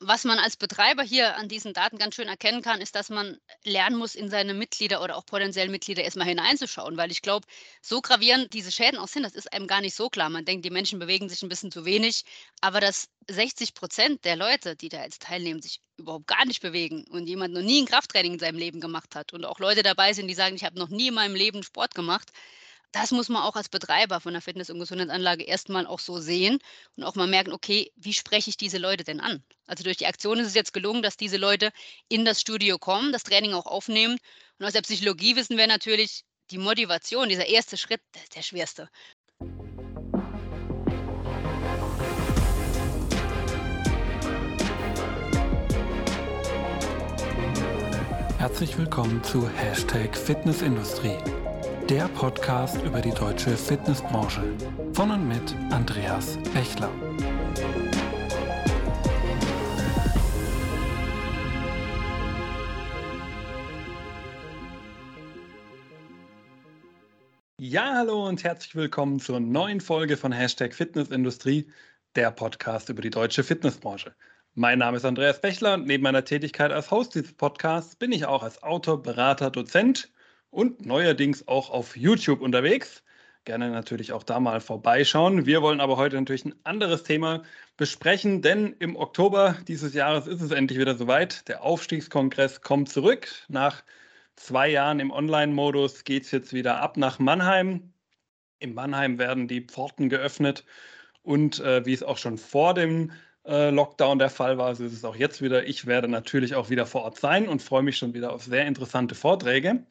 was man als Betreiber hier an diesen Daten ganz schön erkennen kann, ist, dass man lernen muss, in seine Mitglieder oder auch potenziellen Mitglieder erstmal hineinzuschauen, weil ich glaube, so gravierend diese Schäden auch sind, das ist einem gar nicht so klar. Man denkt, die Menschen bewegen sich ein bisschen zu wenig, aber dass 60 Prozent der Leute, die da jetzt teilnehmen, sich überhaupt gar nicht bewegen und jemand noch nie ein Krafttraining in seinem Leben gemacht hat und auch Leute dabei sind, die sagen, ich habe noch nie in meinem Leben Sport gemacht, das muss man auch als Betreiber von der Fitness- und Gesundheitsanlage erstmal auch so sehen und auch mal merken, okay, wie spreche ich diese Leute denn an? Also durch die Aktion ist es jetzt gelungen, dass diese Leute in das Studio kommen, das Training auch aufnehmen. Und aus der Psychologie wissen wir natürlich, die Motivation, dieser erste Schritt, der ist der schwerste. Herzlich willkommen zu Hashtag Fitnessindustrie der Podcast über die deutsche Fitnessbranche. Von und mit Andreas Bechler. Ja, hallo und herzlich willkommen zur neuen Folge von Hashtag Fitnessindustrie, der Podcast über die deutsche Fitnessbranche. Mein Name ist Andreas Bechler und neben meiner Tätigkeit als Host dieses Podcasts bin ich auch als Autor, Berater, Dozent und neuerdings auch auf YouTube unterwegs. Gerne natürlich auch da mal vorbeischauen. Wir wollen aber heute natürlich ein anderes Thema besprechen, denn im Oktober dieses Jahres ist es endlich wieder soweit. Der Aufstiegskongress kommt zurück. Nach zwei Jahren im Online-Modus geht es jetzt wieder ab nach Mannheim. In Mannheim werden die Pforten geöffnet und äh, wie es auch schon vor dem äh, Lockdown der Fall war, so ist es auch jetzt wieder. Ich werde natürlich auch wieder vor Ort sein und freue mich schon wieder auf sehr interessante Vorträge.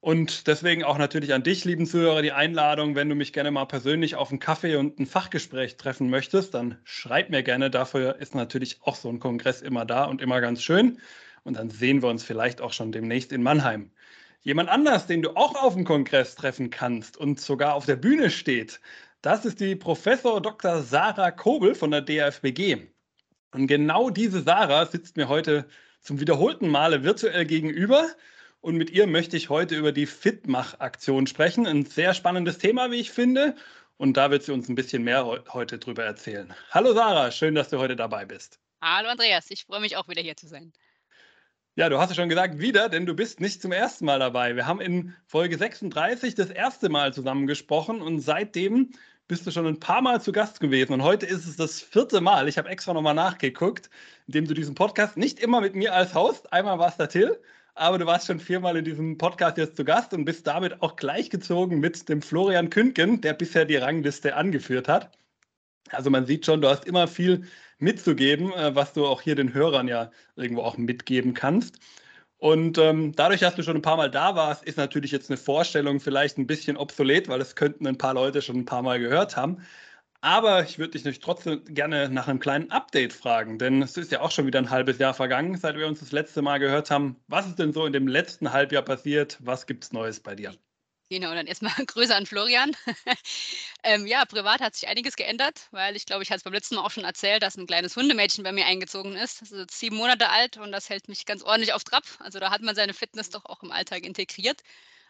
Und deswegen auch natürlich an dich, lieben Zuhörer, die Einladung, wenn du mich gerne mal persönlich auf einen Kaffee und ein Fachgespräch treffen möchtest, dann schreib mir gerne. Dafür ist natürlich auch so ein Kongress immer da und immer ganz schön. Und dann sehen wir uns vielleicht auch schon demnächst in Mannheim. Jemand anders, den du auch auf dem Kongress treffen kannst und sogar auf der Bühne steht, das ist die Professor Dr. Sarah Kobel von der DFBG. Und genau diese Sarah sitzt mir heute zum wiederholten Male virtuell gegenüber. Und mit ihr möchte ich heute über die Fitmach-Aktion sprechen. Ein sehr spannendes Thema, wie ich finde. Und da wird sie uns ein bisschen mehr heute drüber erzählen. Hallo Sarah, schön, dass du heute dabei bist. Hallo Andreas, ich freue mich auch wieder hier zu sein. Ja, du hast es schon gesagt, wieder, denn du bist nicht zum ersten Mal dabei. Wir haben in Folge 36 das erste Mal zusammen gesprochen und seitdem bist du schon ein paar Mal zu Gast gewesen. Und heute ist es das vierte Mal. Ich habe extra nochmal nachgeguckt, indem du diesen Podcast nicht immer mit mir als Host, einmal war es der Till, aber du warst schon viermal in diesem Podcast jetzt zu Gast und bist damit auch gleichgezogen mit dem Florian Kündgen, der bisher die Rangliste angeführt hat. Also man sieht schon, du hast immer viel mitzugeben, äh, was du auch hier den Hörern ja irgendwo auch mitgeben kannst. Und ähm, dadurch, dass du schon ein paar Mal da warst, ist natürlich jetzt eine Vorstellung vielleicht ein bisschen obsolet, weil es könnten ein paar Leute schon ein paar Mal gehört haben. Aber ich würde dich trotzdem gerne nach einem kleinen Update fragen, denn es ist ja auch schon wieder ein halbes Jahr vergangen, seit wir uns das letzte Mal gehört haben. Was ist denn so in dem letzten Halbjahr passiert? Was gibt es Neues bei dir? Genau, dann erstmal Grüße an Florian. ähm, ja, privat hat sich einiges geändert, weil ich glaube, ich hatte es beim letzten Mal auch schon erzählt, dass ein kleines Hundemädchen bei mir eingezogen ist. Das ist jetzt sieben Monate alt und das hält mich ganz ordentlich auf Trab. Also da hat man seine Fitness doch auch im Alltag integriert.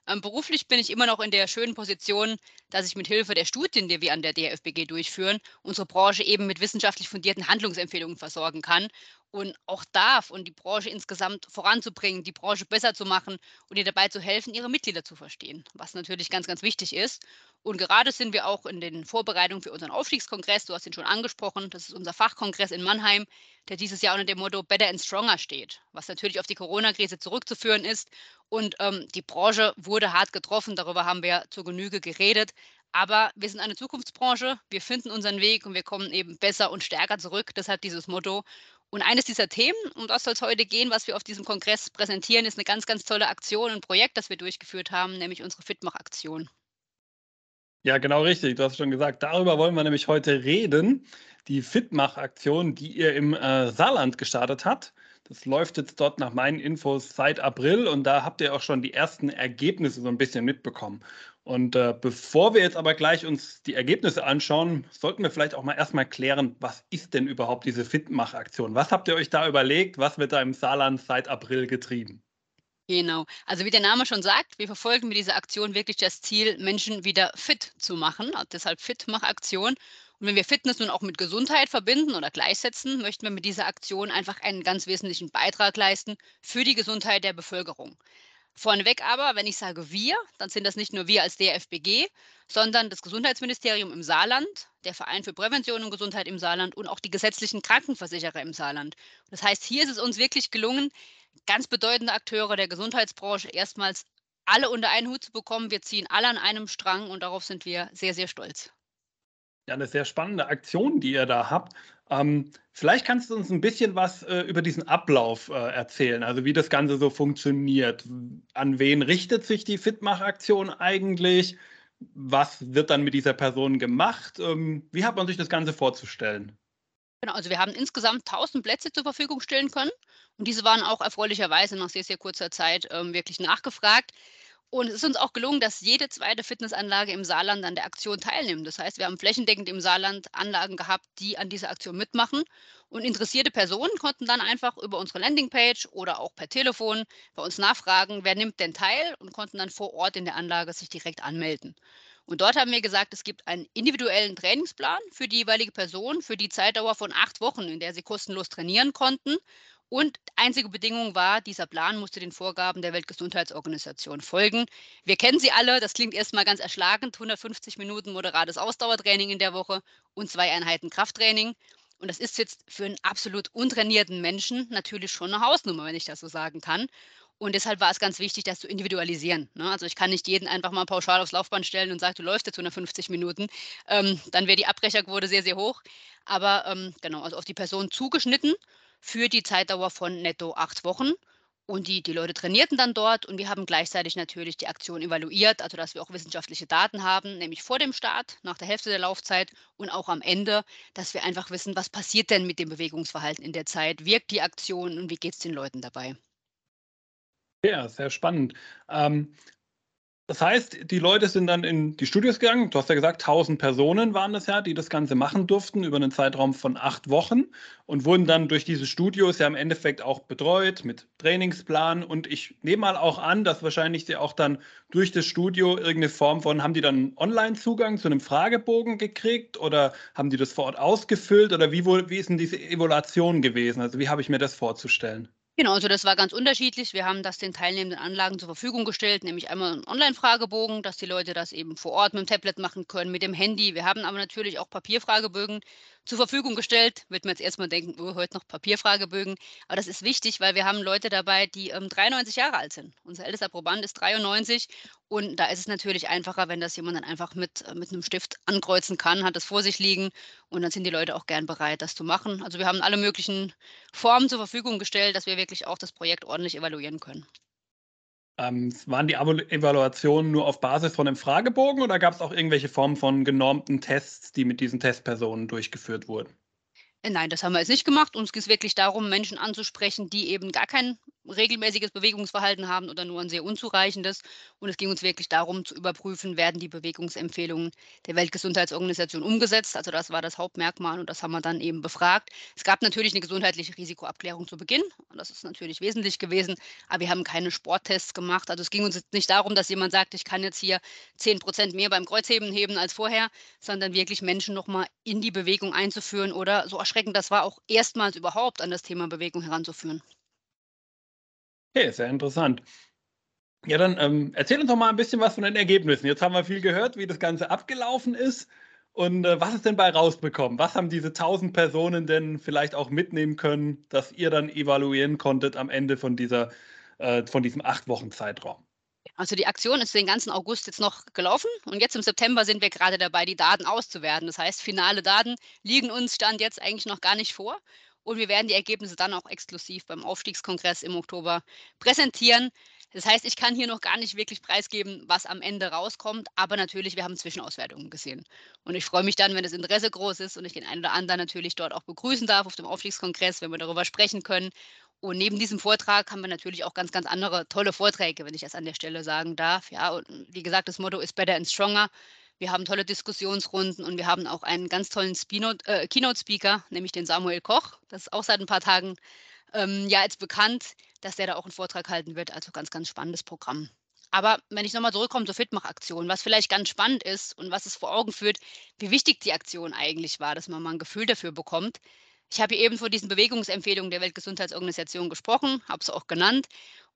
Ähm, beruflich bin ich immer noch in der schönen Position, dass ich mit Hilfe der Studien, die wir an der DFBG durchführen, unsere Branche eben mit wissenschaftlich fundierten Handlungsempfehlungen versorgen kann und auch darf und die Branche insgesamt voranzubringen, die Branche besser zu machen und ihr dabei zu helfen, ihre Mitglieder zu verstehen, was natürlich ganz, ganz wichtig ist. Und gerade sind wir auch in den Vorbereitungen für unseren Aufstiegskongress, du hast ihn schon angesprochen, das ist unser Fachkongress in Mannheim, der dieses Jahr unter dem Motto Better and Stronger steht, was natürlich auf die Corona-Krise zurückzuführen ist. Und ähm, die Branche wurde hart getroffen, darüber haben wir zur Genüge geredet. Aber wir sind eine Zukunftsbranche, wir finden unseren Weg und wir kommen eben besser und stärker zurück. Deshalb dieses Motto. Und eines dieser Themen, um das soll es heute gehen, was wir auf diesem Kongress präsentieren, ist eine ganz, ganz tolle Aktion, ein Projekt, das wir durchgeführt haben, nämlich unsere Fitmach-Aktion. Ja, genau richtig. Du hast schon gesagt, darüber wollen wir nämlich heute reden. Die Fitmach-Aktion, die ihr im äh, Saarland gestartet habt. Das läuft jetzt dort nach meinen Infos seit April und da habt ihr auch schon die ersten Ergebnisse so ein bisschen mitbekommen. Und äh, bevor wir jetzt aber gleich uns die Ergebnisse anschauen, sollten wir vielleicht auch mal erstmal klären, was ist denn überhaupt diese Fitmach-Aktion? Was habt ihr euch da überlegt? Was wird da im Saarland seit April getrieben? Genau. Also wie der Name schon sagt, wir verfolgen mit dieser Aktion wirklich das Ziel, Menschen wieder fit zu machen. Deshalb Fitmach-Aktion. Und wenn wir Fitness nun auch mit Gesundheit verbinden oder gleichsetzen, möchten wir mit dieser Aktion einfach einen ganz wesentlichen Beitrag leisten für die Gesundheit der Bevölkerung. Vorneweg aber, wenn ich sage wir, dann sind das nicht nur wir als DFBG, sondern das Gesundheitsministerium im Saarland, der Verein für Prävention und Gesundheit im Saarland und auch die gesetzlichen Krankenversicherer im Saarland. Das heißt, hier ist es uns wirklich gelungen, ganz bedeutende Akteure der Gesundheitsbranche erstmals alle unter einen Hut zu bekommen. Wir ziehen alle an einem Strang und darauf sind wir sehr, sehr stolz. Ja, eine sehr spannende Aktion, die ihr da habt. Ähm, vielleicht kannst du uns ein bisschen was äh, über diesen Ablauf äh, erzählen, also wie das Ganze so funktioniert. An wen richtet sich die Fitmach-Aktion eigentlich? Was wird dann mit dieser Person gemacht? Ähm, wie hat man sich das Ganze vorzustellen? Genau, also wir haben insgesamt 1000 Plätze zur Verfügung stellen können und diese waren auch erfreulicherweise nach sehr, sehr kurzer Zeit ähm, wirklich nachgefragt. Und es ist uns auch gelungen, dass jede zweite Fitnessanlage im Saarland an der Aktion teilnimmt. Das heißt, wir haben flächendeckend im Saarland Anlagen gehabt, die an dieser Aktion mitmachen. Und interessierte Personen konnten dann einfach über unsere Landingpage oder auch per Telefon bei uns nachfragen, wer nimmt denn teil und konnten dann vor Ort in der Anlage sich direkt anmelden. Und dort haben wir gesagt, es gibt einen individuellen Trainingsplan für die jeweilige Person für die Zeitdauer von acht Wochen, in der sie kostenlos trainieren konnten. Und einzige Bedingung war, dieser Plan musste den Vorgaben der Weltgesundheitsorganisation folgen. Wir kennen sie alle, das klingt erstmal ganz erschlagend, 150 Minuten moderates Ausdauertraining in der Woche und zwei Einheiten Krafttraining. Und das ist jetzt für einen absolut untrainierten Menschen natürlich schon eine Hausnummer, wenn ich das so sagen kann. Und deshalb war es ganz wichtig, das zu individualisieren. Ne? Also ich kann nicht jeden einfach mal pauschal aufs Laufband stellen und sagen, du läufst jetzt 150 Minuten. Ähm, dann wäre die Abbrecherquote sehr, sehr hoch. Aber ähm, genau, also auf die Person zugeschnitten für die Zeitdauer von netto acht Wochen. Und die, die Leute trainierten dann dort und wir haben gleichzeitig natürlich die Aktion evaluiert, also dass wir auch wissenschaftliche Daten haben, nämlich vor dem Start, nach der Hälfte der Laufzeit und auch am Ende, dass wir einfach wissen, was passiert denn mit dem Bewegungsverhalten in der Zeit, wirkt die Aktion und wie geht es den Leuten dabei. Ja, sehr spannend. Ähm, das heißt, die Leute sind dann in die Studios gegangen. Du hast ja gesagt, 1000 Personen waren das ja, die das Ganze machen durften über einen Zeitraum von acht Wochen und wurden dann durch diese Studios ja im Endeffekt auch betreut mit Trainingsplan. Und ich nehme mal auch an, dass wahrscheinlich sie auch dann durch das Studio irgendeine Form von, haben die dann Online-Zugang zu einem Fragebogen gekriegt oder haben die das vor Ort ausgefüllt oder wie, wie ist denn diese Evaluation gewesen? Also wie habe ich mir das vorzustellen? Genau, also das war ganz unterschiedlich. Wir haben das den teilnehmenden Anlagen zur Verfügung gestellt, nämlich einmal einen Online-Fragebogen, dass die Leute das eben vor Ort mit dem Tablet machen können, mit dem Handy. Wir haben aber natürlich auch Papierfragebögen zur Verfügung gestellt. Wird man jetzt erstmal denken, oh, heute noch Papierfragebögen. Aber das ist wichtig, weil wir haben Leute dabei, die ähm, 93 Jahre alt sind. Unser ältester Proband ist 93 und da ist es natürlich einfacher, wenn das jemand dann einfach mit, äh, mit einem Stift ankreuzen kann, hat das vor sich liegen und dann sind die Leute auch gern bereit, das zu machen. Also wir haben alle möglichen Formen zur Verfügung gestellt, dass wir wirklich auch das Projekt ordentlich evaluieren können. Ähm, waren die Evaluationen nur auf Basis von einem Fragebogen oder gab es auch irgendwelche Formen von genormten Tests, die mit diesen Testpersonen durchgeführt wurden? Äh, nein, das haben wir jetzt nicht gemacht. Uns geht es wirklich darum, Menschen anzusprechen, die eben gar kein regelmäßiges Bewegungsverhalten haben oder nur ein sehr unzureichendes. Und es ging uns wirklich darum zu überprüfen, werden die Bewegungsempfehlungen der Weltgesundheitsorganisation umgesetzt. Also das war das Hauptmerkmal und das haben wir dann eben befragt. Es gab natürlich eine gesundheitliche Risikoabklärung zu Beginn und das ist natürlich wesentlich gewesen, aber wir haben keine Sporttests gemacht. Also es ging uns nicht darum, dass jemand sagt, ich kann jetzt hier 10 Prozent mehr beim Kreuzheben heben als vorher, sondern wirklich Menschen nochmal in die Bewegung einzuführen oder so erschreckend das war, auch erstmals überhaupt an das Thema Bewegung heranzuführen. Okay, sehr interessant. Ja, dann ähm, erzähl uns doch mal ein bisschen was von den Ergebnissen. Jetzt haben wir viel gehört, wie das Ganze abgelaufen ist. Und äh, was ist denn bei rausbekommen? Was haben diese 1000 Personen denn vielleicht auch mitnehmen können, dass ihr dann evaluieren konntet am Ende von, dieser, äh, von diesem acht Wochen Zeitraum? Also die Aktion ist den ganzen August jetzt noch gelaufen und jetzt im September sind wir gerade dabei, die Daten auszuwerten. Das heißt, finale Daten liegen uns Stand jetzt eigentlich noch gar nicht vor. Und wir werden die Ergebnisse dann auch exklusiv beim Aufstiegskongress im Oktober präsentieren. Das heißt, ich kann hier noch gar nicht wirklich preisgeben, was am Ende rauskommt, aber natürlich, wir haben Zwischenauswertungen gesehen. Und ich freue mich dann, wenn das Interesse groß ist und ich den einen oder anderen natürlich dort auch begrüßen darf auf dem Aufstiegskongress, wenn wir darüber sprechen können. Und neben diesem Vortrag haben wir natürlich auch ganz, ganz andere tolle Vorträge, wenn ich das an der Stelle sagen darf. Ja, und wie gesagt, das Motto ist Better and Stronger. Wir haben tolle Diskussionsrunden und wir haben auch einen ganz tollen äh, Keynote-Speaker, nämlich den Samuel Koch. Das ist auch seit ein paar Tagen ähm, ja jetzt bekannt, dass der da auch einen Vortrag halten wird. Also ganz, ganz spannendes Programm. Aber wenn ich nochmal zurückkomme zur Fitmach-Aktion, was vielleicht ganz spannend ist und was es vor Augen führt, wie wichtig die Aktion eigentlich war, dass man mal ein Gefühl dafür bekommt. Ich habe hier eben vor diesen Bewegungsempfehlungen der Weltgesundheitsorganisation gesprochen, habe es auch genannt.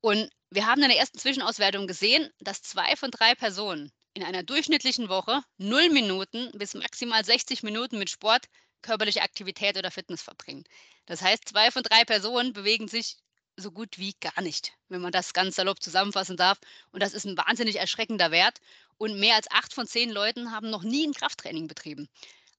Und wir haben in der ersten Zwischenauswertung gesehen, dass zwei von drei Personen in einer durchschnittlichen Woche 0 Minuten bis maximal 60 Minuten mit Sport, körperliche Aktivität oder Fitness verbringen. Das heißt, zwei von drei Personen bewegen sich so gut wie gar nicht, wenn man das ganz salopp zusammenfassen darf. Und das ist ein wahnsinnig erschreckender Wert. Und mehr als acht von zehn Leuten haben noch nie ein Krafttraining betrieben.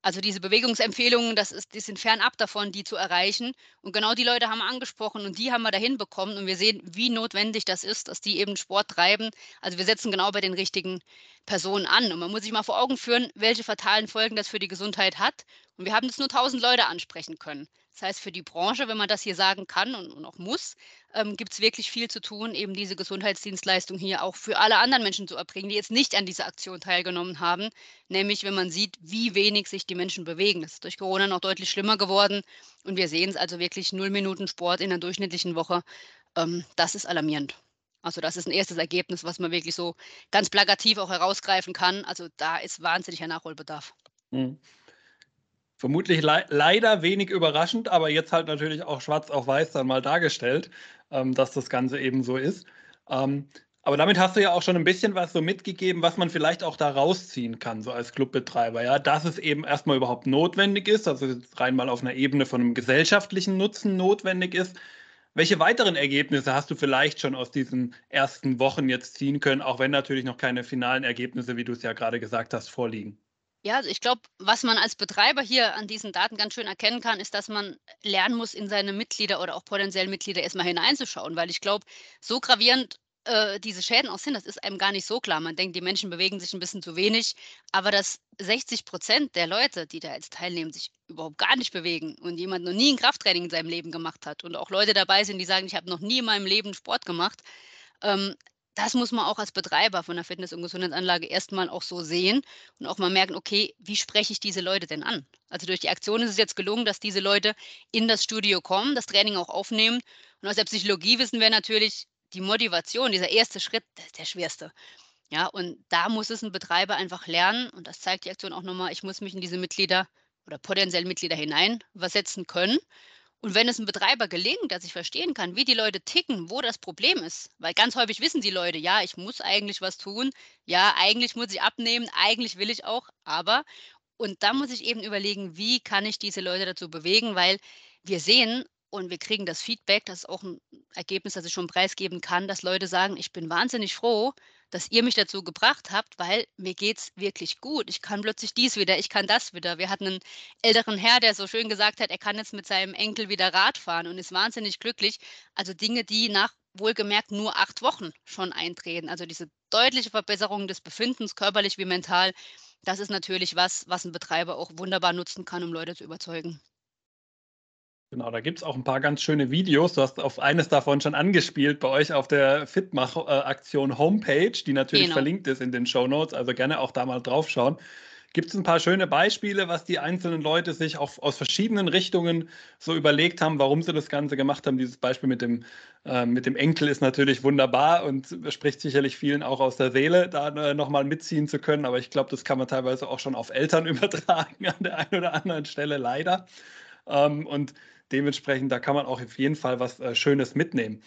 Also diese Bewegungsempfehlungen, das ist, die sind fernab davon, die zu erreichen. Und genau die Leute haben wir angesprochen und die haben wir dahin bekommen. Und wir sehen, wie notwendig das ist, dass die eben Sport treiben. Also wir setzen genau bei den richtigen Personen an. Und man muss sich mal vor Augen führen, welche fatalen Folgen das für die Gesundheit hat. Und wir haben jetzt nur 1000 Leute ansprechen können. Das heißt, für die Branche, wenn man das hier sagen kann und, auch muss, ähm, gibt es wirklich viel zu tun, eben diese Gesundheitsdienstleistung hier auch für alle anderen Menschen zu erbringen, die jetzt nicht an dieser Aktion teilgenommen haben. Nämlich, wenn man sieht, wie wenig sich die Menschen bewegen. Das ist durch Corona noch deutlich schlimmer geworden. Und wir sehen es also wirklich null Minuten Sport in der durchschnittlichen Woche. Ähm, das ist alarmierend. Also das ist ein erstes Ergebnis, was man wirklich so ganz plakativ auch herausgreifen kann. Also da ist wahnsinniger Nachholbedarf. Mhm. Vermutlich le leider wenig überraschend, aber jetzt halt natürlich auch schwarz auf weiß dann mal dargestellt, ähm, dass das Ganze eben so ist. Ähm, aber damit hast du ja auch schon ein bisschen was so mitgegeben, was man vielleicht auch da rausziehen kann, so als Clubbetreiber, ja, dass es eben erstmal überhaupt notwendig ist, also rein mal auf einer Ebene von einem gesellschaftlichen Nutzen notwendig ist. Welche weiteren Ergebnisse hast du vielleicht schon aus diesen ersten Wochen jetzt ziehen können, auch wenn natürlich noch keine finalen Ergebnisse, wie du es ja gerade gesagt hast, vorliegen? Ja, also ich glaube, was man als Betreiber hier an diesen Daten ganz schön erkennen kann, ist, dass man lernen muss, in seine Mitglieder oder auch potenziellen Mitglieder erstmal hineinzuschauen, weil ich glaube, so gravierend äh, diese Schäden auch sind, das ist einem gar nicht so klar. Man denkt, die Menschen bewegen sich ein bisschen zu wenig, aber dass 60 Prozent der Leute, die da jetzt teilnehmen, sich überhaupt gar nicht bewegen und jemand noch nie ein Krafttraining in seinem Leben gemacht hat und auch Leute dabei sind, die sagen, ich habe noch nie in meinem Leben Sport gemacht, ähm, das muss man auch als Betreiber von der Fitness- und Gesundheitsanlage erstmal auch so sehen und auch mal merken, okay, wie spreche ich diese Leute denn an? Also durch die Aktion ist es jetzt gelungen, dass diese Leute in das Studio kommen, das Training auch aufnehmen. Und aus der Psychologie wissen wir natürlich, die Motivation, dieser erste Schritt, der ist der schwerste. Ja, und da muss es ein Betreiber einfach lernen, und das zeigt die Aktion auch nochmal, ich muss mich in diese Mitglieder oder potenziellen Mitglieder hineinversetzen können und wenn es einem Betreiber gelingt, dass ich verstehen kann, wie die Leute ticken, wo das Problem ist, weil ganz häufig wissen die Leute, ja, ich muss eigentlich was tun, ja, eigentlich muss ich abnehmen, eigentlich will ich auch, aber und da muss ich eben überlegen, wie kann ich diese Leute dazu bewegen, weil wir sehen und wir kriegen das Feedback, das ist auch ein Ergebnis, das ich schon preisgeben kann, dass Leute sagen, ich bin wahnsinnig froh, dass ihr mich dazu gebracht habt, weil mir geht es wirklich gut. Ich kann plötzlich dies wieder, ich kann das wieder. Wir hatten einen älteren Herr, der so schön gesagt hat, er kann jetzt mit seinem Enkel wieder Rad fahren und ist wahnsinnig glücklich. Also Dinge, die nach wohlgemerkt nur acht Wochen schon eintreten. Also diese deutliche Verbesserung des Befindens, körperlich wie mental, das ist natürlich was, was ein Betreiber auch wunderbar nutzen kann, um Leute zu überzeugen. Genau, da gibt es auch ein paar ganz schöne Videos. Du hast auf eines davon schon angespielt bei euch auf der Fitmach-Aktion Homepage, die natürlich genau. verlinkt ist in den Show Notes. Also gerne auch da mal drauf schauen. Gibt es ein paar schöne Beispiele, was die einzelnen Leute sich auch aus verschiedenen Richtungen so überlegt haben, warum sie das Ganze gemacht haben? Dieses Beispiel mit dem, äh, mit dem Enkel ist natürlich wunderbar und spricht sicherlich vielen auch aus der Seele, da äh, nochmal mitziehen zu können. Aber ich glaube, das kann man teilweise auch schon auf Eltern übertragen an der einen oder anderen Stelle, leider. Ähm, und Dementsprechend, da kann man auch auf jeden Fall was äh, Schönes mitnehmen.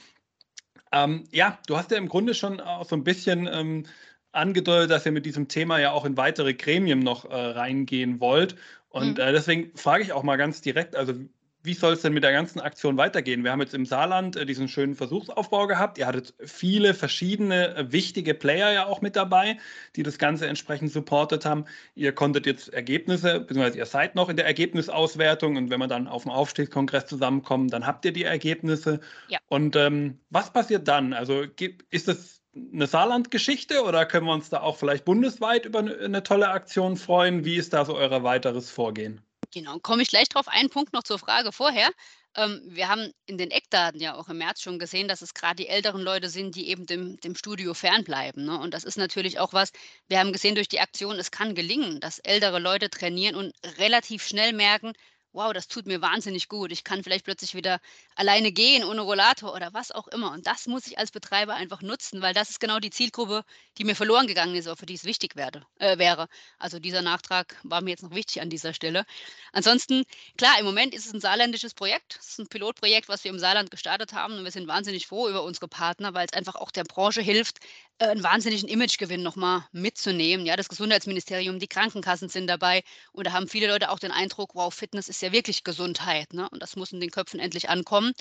Ähm, ja, du hast ja im Grunde schon auch so ein bisschen ähm, angedeutet, dass ihr mit diesem Thema ja auch in weitere Gremien noch äh, reingehen wollt. Und mhm. äh, deswegen frage ich auch mal ganz direkt, also wie soll es denn mit der ganzen Aktion weitergehen? Wir haben jetzt im Saarland äh, diesen schönen Versuchsaufbau gehabt. Ihr hattet viele verschiedene äh, wichtige Player ja auch mit dabei, die das Ganze entsprechend supportet haben. Ihr konntet jetzt Ergebnisse, beziehungsweise ihr seid noch in der Ergebnisauswertung und wenn wir dann auf dem Aufstiegskongress zusammenkommen, dann habt ihr die Ergebnisse. Ja. Und ähm, was passiert dann? Also ist das eine Saarland-Geschichte oder können wir uns da auch vielleicht bundesweit über eine tolle Aktion freuen? Wie ist da so euer weiteres Vorgehen? Genau, komme ich gleich drauf. Ein Punkt noch zur Frage vorher. Ähm, wir haben in den Eckdaten ja auch im März schon gesehen, dass es gerade die älteren Leute sind, die eben dem, dem Studio fernbleiben. Ne? Und das ist natürlich auch was, wir haben gesehen durch die Aktion, es kann gelingen, dass ältere Leute trainieren und relativ schnell merken, wow, das tut mir wahnsinnig gut. Ich kann vielleicht plötzlich wieder alleine gehen ohne Rollator oder was auch immer. Und das muss ich als Betreiber einfach nutzen, weil das ist genau die Zielgruppe, die mir verloren gegangen ist, oder für die es wichtig werde, äh, wäre. Also dieser Nachtrag war mir jetzt noch wichtig an dieser Stelle. Ansonsten, klar, im Moment ist es ein saarländisches Projekt. Es ist ein Pilotprojekt, was wir im Saarland gestartet haben. Und wir sind wahnsinnig froh über unsere Partner, weil es einfach auch der Branche hilft, einen wahnsinnigen Imagegewinn nochmal mitzunehmen. Ja, das Gesundheitsministerium, die Krankenkassen sind dabei und da haben viele Leute auch den Eindruck, wow, Fitness ist ja wirklich Gesundheit. Ne? Und das muss in den Köpfen endlich ankommen.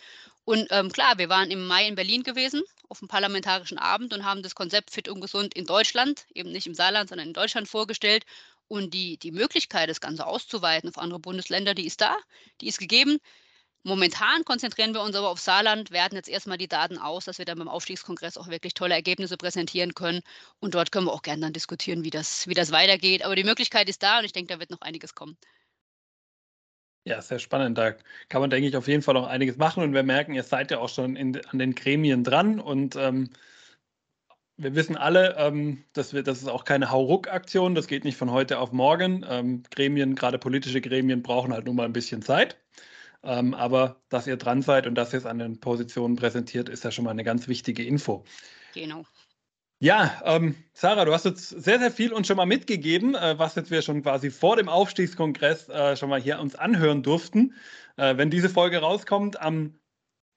Und ähm, klar, wir waren im Mai in Berlin gewesen auf dem parlamentarischen Abend und haben das Konzept Fit und Gesund in Deutschland, eben nicht im Saarland, sondern in Deutschland vorgestellt. Und die, die Möglichkeit, das Ganze auszuweiten auf andere Bundesländer, die ist da, die ist gegeben. Momentan konzentrieren wir uns aber auf Saarland, werten jetzt erstmal die Daten aus, dass wir dann beim Aufstiegskongress auch wirklich tolle Ergebnisse präsentieren können. Und dort können wir auch gerne dann diskutieren, wie das, wie das weitergeht. Aber die Möglichkeit ist da und ich denke, da wird noch einiges kommen. Ja, sehr spannend. Da kann man, denke ich, auf jeden Fall noch einiges machen. Und wir merken, ihr seid ja auch schon in, an den Gremien dran. Und ähm, wir wissen alle, ähm, dass wir, das ist auch keine Hauruck-Aktion. Das geht nicht von heute auf morgen. Ähm, Gremien, gerade politische Gremien, brauchen halt nun mal ein bisschen Zeit. Ähm, aber dass ihr dran seid und dass ihr es an den Positionen präsentiert, ist ja schon mal eine ganz wichtige Info. Genau. Ja, ähm, Sarah, du hast jetzt sehr, sehr viel uns schon mal mitgegeben, äh, was jetzt wir schon quasi vor dem Aufstiegskongress äh, schon mal hier uns anhören durften. Äh, wenn diese Folge rauskommt, am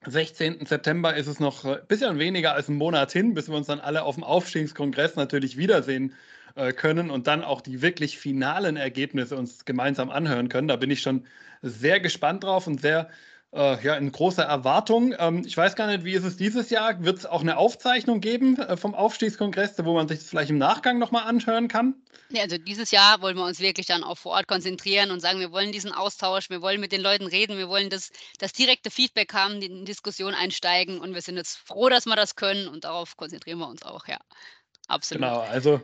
16. September ist es noch ein bisschen weniger als ein Monat hin, bis wir uns dann alle auf dem Aufstiegskongress natürlich wiedersehen äh, können und dann auch die wirklich finalen Ergebnisse uns gemeinsam anhören können. Da bin ich schon sehr gespannt drauf und sehr äh, ja, in großer Erwartung. Ähm, ich weiß gar nicht, wie ist es dieses Jahr? Wird es auch eine Aufzeichnung geben äh, vom Aufstiegskongress, wo man sich das vielleicht im Nachgang nochmal anhören kann? Ja, also dieses Jahr wollen wir uns wirklich dann auch vor Ort konzentrieren und sagen, wir wollen diesen Austausch, wir wollen mit den Leuten reden, wir wollen das, das direkte Feedback haben, in die Diskussion einsteigen und wir sind jetzt froh, dass wir das können und darauf konzentrieren wir uns auch, ja. Absolut. Genau, also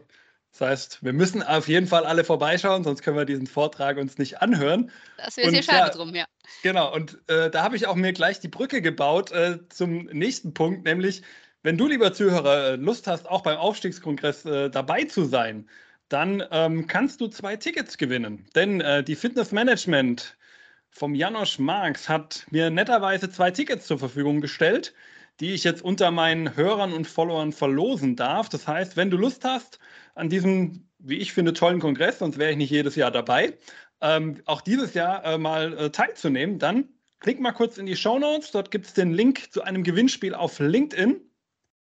das heißt, wir müssen auf jeden Fall alle vorbeischauen, sonst können wir diesen Vortrag uns nicht anhören. Das wäre sehr schade ja, drum, ja. Genau, und äh, da habe ich auch mir gleich die Brücke gebaut äh, zum nächsten Punkt, nämlich, wenn du, lieber Zuhörer, äh, Lust hast, auch beim Aufstiegskongress äh, dabei zu sein, dann ähm, kannst du zwei Tickets gewinnen. Denn äh, die Fitnessmanagement vom Janosch Marx hat mir netterweise zwei Tickets zur Verfügung gestellt, die ich jetzt unter meinen Hörern und Followern verlosen darf. Das heißt, wenn du Lust hast, an diesem, wie ich finde, tollen Kongress, sonst wäre ich nicht jedes Jahr dabei, ähm, auch dieses Jahr äh, mal äh, teilzunehmen, dann klick mal kurz in die Show Notes. Dort gibt es den Link zu einem Gewinnspiel auf LinkedIn.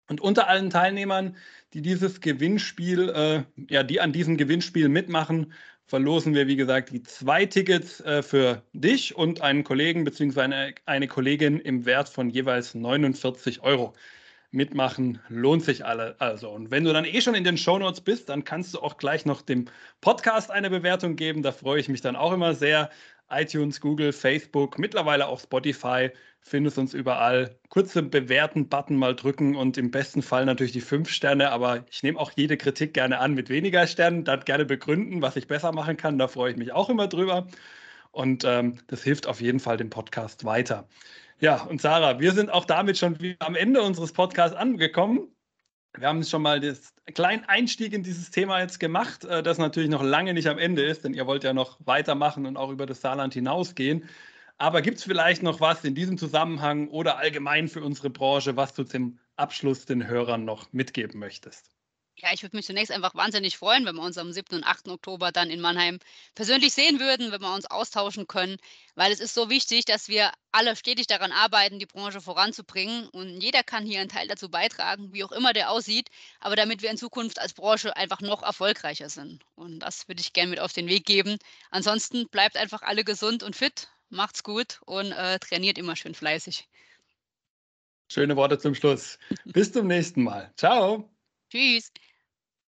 Und unter allen Teilnehmern, die dieses Gewinnspiel, äh, ja, die an diesem Gewinnspiel mitmachen, verlosen wir, wie gesagt, die zwei Tickets äh, für dich und einen Kollegen bzw. Eine, eine Kollegin im Wert von jeweils 49 Euro mitmachen lohnt sich alle. Also, und wenn du dann eh schon in den Shownotes bist, dann kannst du auch gleich noch dem Podcast eine Bewertung geben. Da freue ich mich dann auch immer sehr. iTunes, Google, Facebook, mittlerweile auch Spotify, findest uns überall. Kurze Bewerten-Button mal drücken und im besten Fall natürlich die fünf Sterne, aber ich nehme auch jede Kritik gerne an mit weniger Sternen, dann gerne begründen, was ich besser machen kann. Da freue ich mich auch immer drüber. Und ähm, das hilft auf jeden Fall dem Podcast weiter. Ja, und Sarah, wir sind auch damit schon wieder am Ende unseres Podcasts angekommen. Wir haben schon mal den kleinen Einstieg in dieses Thema jetzt gemacht, äh, das natürlich noch lange nicht am Ende ist, denn ihr wollt ja noch weitermachen und auch über das Saarland hinausgehen. Aber gibt es vielleicht noch was in diesem Zusammenhang oder allgemein für unsere Branche, was du zum Abschluss den Hörern noch mitgeben möchtest? Ja, ich würde mich zunächst einfach wahnsinnig freuen, wenn wir uns am 7. und 8. Oktober dann in Mannheim persönlich sehen würden, wenn wir uns austauschen können, weil es ist so wichtig, dass wir alle stetig daran arbeiten, die Branche voranzubringen und jeder kann hier einen Teil dazu beitragen, wie auch immer der aussieht, aber damit wir in Zukunft als Branche einfach noch erfolgreicher sind. Und das würde ich gerne mit auf den Weg geben. Ansonsten bleibt einfach alle gesund und fit, macht's gut und äh, trainiert immer schön fleißig. Schöne Worte zum Schluss. Bis zum nächsten Mal. Ciao. Tschüss.